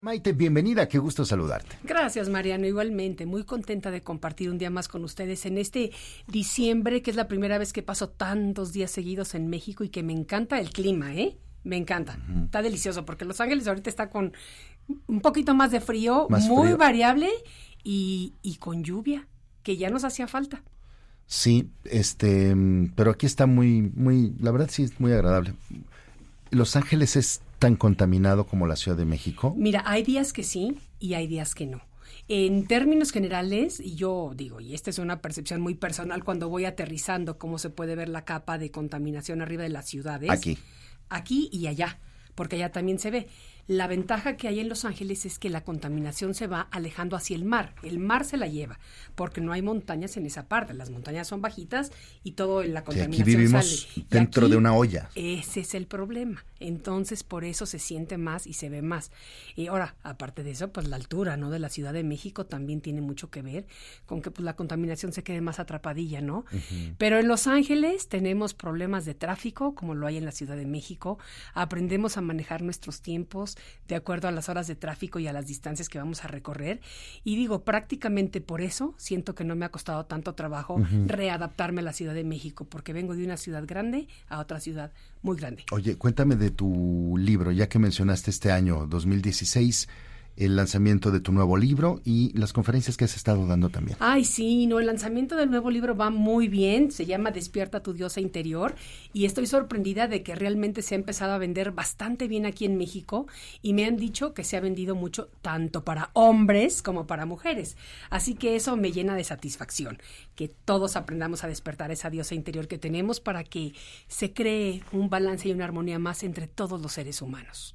Maite, bienvenida, qué gusto saludarte. Gracias, Mariano. Igualmente, muy contenta de compartir un día más con ustedes en este diciembre, que es la primera vez que paso tantos días seguidos en México y que me encanta el clima, ¿eh? Me encanta. Está delicioso porque Los Ángeles ahorita está con un poquito más de frío, Más muy frío. variable y, y con lluvia, que ya nos hacía falta. Sí, este, pero aquí está muy, muy, la verdad sí es muy agradable. Los Ángeles es tan contaminado como la Ciudad de México. Mira, hay días que sí y hay días que no. En términos generales, y yo digo, y esta es una percepción muy personal cuando voy aterrizando, cómo se puede ver la capa de contaminación arriba de las ciudades. Aquí. Aquí y allá, porque allá también se ve. La ventaja que hay en Los Ángeles es que la contaminación se va alejando hacia el mar. El mar se la lleva, porque no hay montañas en esa parte. Las montañas son bajitas y todo la Sí, contaminación aquí vivimos sale. Dentro aquí de una olla. ese es el problema. Entonces, por eso se siente más y se ve más. Y ahora, aparte de eso, pues la altura, ¿no? De la Ciudad de México también tiene mucho que ver con que pues la contaminación se quede más atrapadilla, ¿no? Pero en Los Ángeles tenemos problemas de tráfico, como lo hay en la Ciudad de México. Aprendemos a manejar nuestros tiempos de acuerdo a las horas de tráfico y a las distancias que vamos a recorrer. Y digo, prácticamente por eso siento que no me ha costado tanto trabajo readaptarme a la Ciudad de México, porque vengo de una ciudad grande a otra ciudad muy grande. Oye, cuéntame de tu libro, ya que mencionaste este año 2016, el lanzamiento de tu nuevo libro y las conferencias que has estado dando también. Ay, sí, no, el lanzamiento del nuevo libro va muy bien, se llama Despierta tu diosa interior y estoy sorprendida de que realmente se ha empezado a vender bastante bien aquí en México y me han dicho que se ha vendido mucho tanto para hombres como para mujeres. Así que eso me llena de satisfacción, que todos aprendamos a despertar esa diosa interior que tenemos para que se cree un balance y una armonía más entre todos los seres humanos.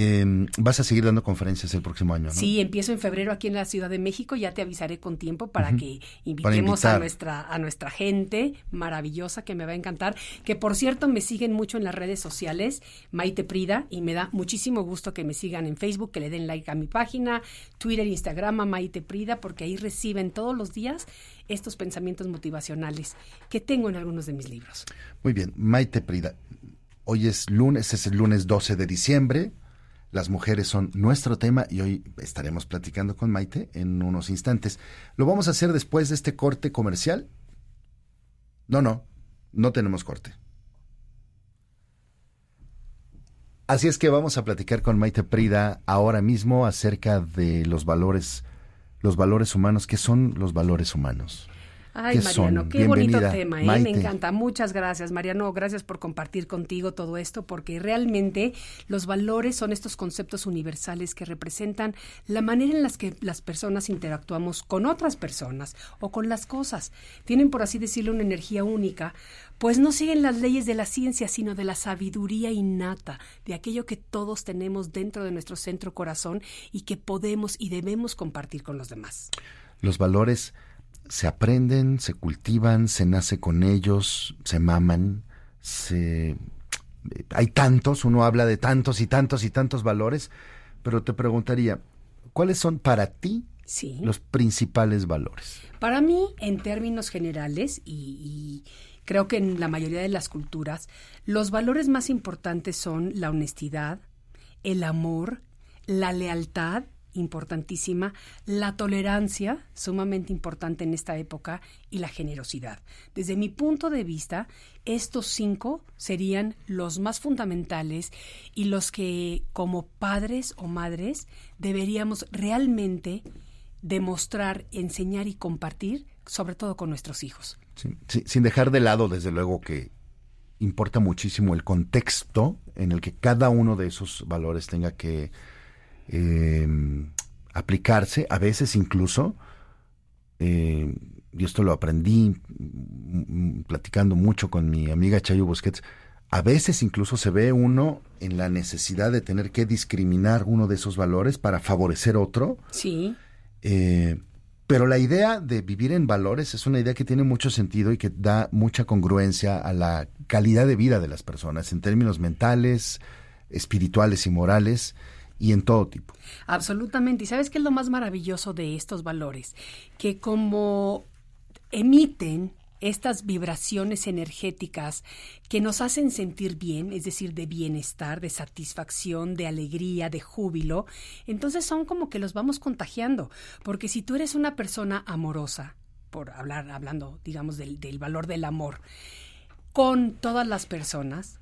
Eh, vas a seguir dando conferencias el próximo año, ¿no? Sí, empiezo en febrero aquí en la Ciudad de México, ya te avisaré con tiempo para que invitemos a nuestra a nuestra gente maravillosa que me va a encantar, que por cierto me siguen mucho en las redes sociales, Maite Prida y me da muchísimo gusto que me sigan en Facebook, que le den like a mi página, Twitter, Instagram a Maite Prida porque ahí reciben todos los días estos pensamientos motivacionales que tengo en algunos de mis libros. Muy bien, Maite Prida. Hoy es lunes, es el lunes 12 de diciembre. Las mujeres son nuestro tema y hoy estaremos platicando con Maite en unos instantes. ¿Lo vamos a hacer después de este corte comercial? No, no, no tenemos corte. Así es que vamos a platicar con Maite Prida ahora mismo acerca de los valores, los valores humanos. ¿Qué son los valores humanos? Ay, ¿Qué Mariano, son? qué bonito tema, ¿eh? Maite. Me encanta. Muchas gracias, Mariano. Gracias por compartir contigo todo esto, porque realmente los valores son estos conceptos universales que representan la manera en las que las personas interactuamos con otras personas o con las cosas. Tienen, por así decirlo, una energía única, pues no siguen las leyes de la ciencia, sino de la sabiduría innata, de aquello que todos tenemos dentro de nuestro centro corazón y que podemos y debemos compartir con los demás. Los valores se aprenden, se cultivan, se nace con ellos, se maman, se hay tantos, uno habla de tantos y tantos y tantos valores, pero te preguntaría, ¿cuáles son para ti Sí. los principales valores? Para mí, en términos generales, y, y creo que en la mayoría de las culturas, los valores más importantes son la honestidad, el amor, la lealtad importantísima, la tolerancia, sumamente importante en esta época, y la generosidad. Desde mi punto de vista, estos cinco serían los más fundamentales y los que como padres o madres deberíamos realmente demostrar, enseñar y compartir, sobre todo con nuestros hijos. sin dejar de lado, desde luego, que importa muchísimo el contexto en el que cada uno de esos valores tenga que em, aplicarse, a veces incluso, eh, y esto lo aprendí platicando mucho con mi amiga Chayo Busquets, a veces incluso se ve uno en la necesidad de tener que discriminar uno de esos valores para favorecer otro. Sí. Eh, pero la idea de vivir en valores es una idea que tiene mucho sentido y que da mucha congruencia a la calidad de vida de las personas en términos mentales, espirituales y morales y en todo tipo. Absolutamente. ¿Y sabes qué es lo más maravilloso de estos valores? Que como emiten estas vibraciones energéticas que nos hacen sentir bien, es decir, de bienestar, de satisfacción, de alegría, de júbilo, entonces son como que los vamos contagiando, porque si tú eres una persona amorosa, por hablar, hablando, digamos, del, del valor del amor, con todas las personas,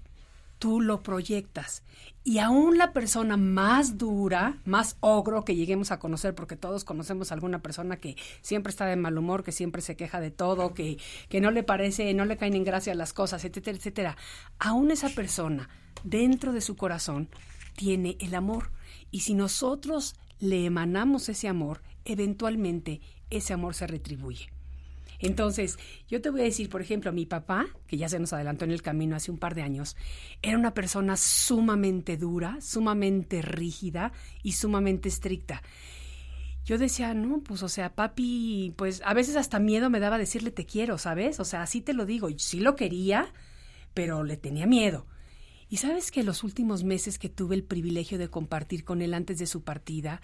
tú lo proyectas. Y aún la persona más dura, más ogro que lleguemos a conocer, porque todos conocemos a alguna persona que siempre está de mal humor, que siempre se queja de todo, que, que no le parece, no le caen en gracia las cosas, etcétera, etcétera. Aún esa persona, dentro de su corazón, tiene el amor. Y si nosotros le emanamos ese amor, eventualmente ese amor se retribuye. Entonces, yo te voy a decir, por ejemplo, mi papá, que ya se nos adelantó en el camino hace un par de años, era una persona sumamente dura, sumamente rígida y sumamente estricta. Yo decía, no, pues, o sea, papi, pues a veces hasta miedo me daba decirle te quiero, ¿sabes? O sea, así te lo digo. Sí lo quería, pero le tenía miedo. Y sabes que los últimos meses que tuve el privilegio de compartir con él antes de su partida,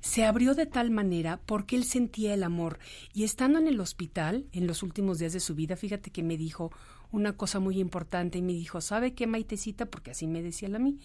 se abrió de tal manera porque él sentía el amor. Y estando en el hospital, en los últimos días de su vida, fíjate que me dijo una cosa muy importante y me dijo, ¿sabe qué, Maitecita? Porque así me decía a mí.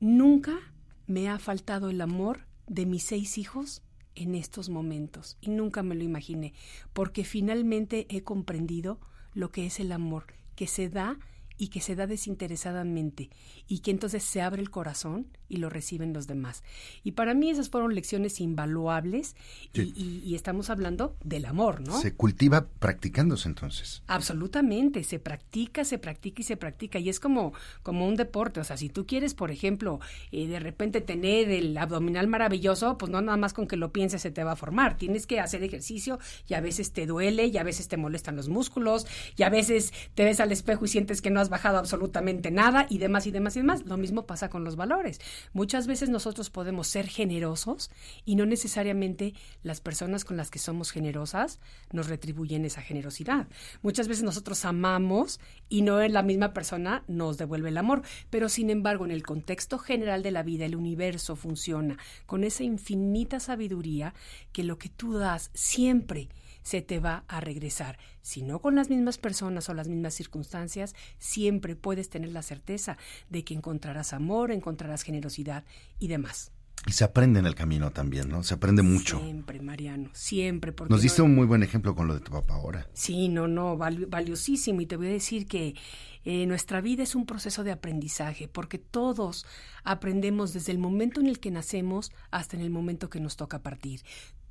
Nunca me ha faltado el amor de mis seis hijos en estos momentos y nunca me lo imaginé, porque finalmente he comprendido lo que es el amor, que se da y que se da desinteresadamente y que entonces se abre el corazón y lo reciben los demás. Y para mí esas fueron lecciones invaluables y, estamos hablando del amor, ¿no? Se cultiva practicándose entonces. Absolutamente, se practica, se practica y se practica y es como, como un deporte, o sea, si tú quieres, por ejemplo, eh, de repente tener el abdominal maravilloso, pues no nada más con que lo pienses se te va a formar, tienes que hacer ejercicio y a veces te duele y a veces te molestan los músculos y a veces te ves al espejo y sientes que no has bajado absolutamente nada y demás y demás y demás. Lo mismo pasa con los valores. Muchas veces nosotros podemos ser generosos y no necesariamente las personas con las que somos generosas nos retribuyen esa generosidad. Muchas veces nosotros amamos y no la misma persona nos devuelve el amor, pero sin embargo en el contexto general de la vida el universo funciona con esa infinita sabiduría que lo que tú das siempre se te va a regresar. Si no con las mismas personas o las mismas circunstancias, siempre puedes tener la certeza de que encontrarás amor, encontrarás generosidad y demás. Y se aprende en el camino también, ¿no? Se aprende mucho. Siempre, Mariano, siempre. Nos diste un muy buen ejemplo con lo de tu papá ahora. Sí, no, no, valiosísimo. Y te voy a decir que eh, nuestra vida es un proceso de aprendizaje, porque todos aprendemos desde el momento en el que nacemos hasta en el momento que nos toca partir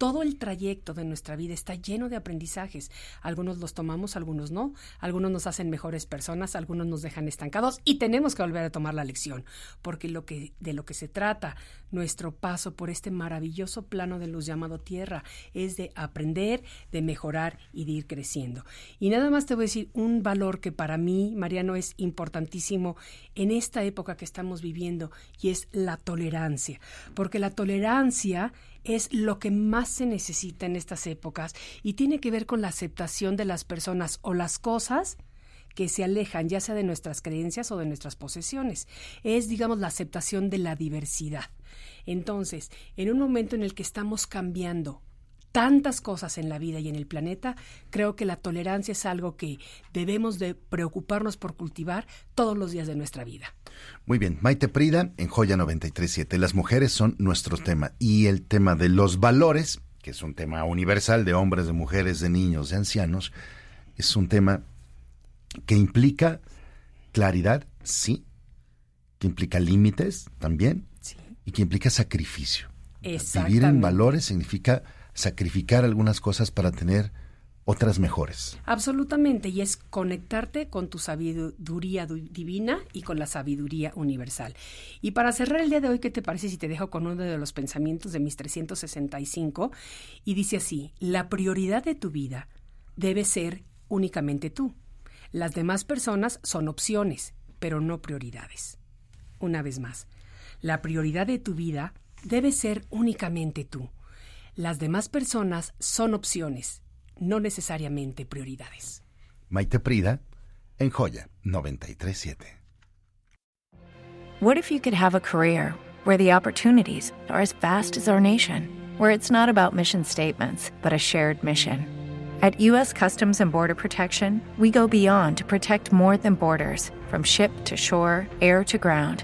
todo el trayecto de nuestra vida está lleno de aprendizajes. Algunos los tomamos, algunos no. Algunos nos hacen mejores personas, algunos nos dejan estancados y tenemos que volver a tomar la lección, porque lo que de lo que se trata nuestro paso por este maravilloso plano de luz llamado Tierra es de aprender, de mejorar y de ir creciendo. Y nada más te voy a decir un valor que para mí, Es importantísimo en esta época que estamos viviendo y es la tolerancia, porque la tolerancia es lo que más se necesita en estas épocas y tiene que ver con la aceptación de las personas o las cosas que se alejan ya sea de nuestras creencias o de nuestras posesiones. Es, digamos, la aceptación de la diversidad. Entonces, en un momento en el que estamos cambiando tantas cosas en la vida y en el planeta, creo que la tolerancia es algo que debemos de preocuparnos por cultivar todos los días de nuestra vida. Muy bien, Maite Prida en Joya 937. Las mujeres son nuestro tema y el tema de los valores, que es un tema universal de hombres, de mujeres, de niños, de ancianos, es un tema que implica claridad, sí, que implica límites también y que implica sacrificio. Vivir en valores significa sacrificar algunas cosas para tener otras mejores. Absolutamente, y es conectarte con tu sabiduría divina y con la sabiduría universal. Y para cerrar el día de hoy, ¿qué te parece si te dejo con uno de los pensamientos de mis 365? Y dice así, la prioridad de tu vida debe ser únicamente tú. Las demás personas son opciones, pero no prioridades. Una vez más, la prioridad de tu vida debe ser únicamente tú. Las demás personas son opciones, no necesariamente prioridades. Maite Prida en Joya 937. What if you could have a career where the opportunities are as vast as our nation, where it's not about mission statements, but a shared mission? At U.S. Customs and Border Protection, we go beyond to protect more than borders from ship to shore, air to ground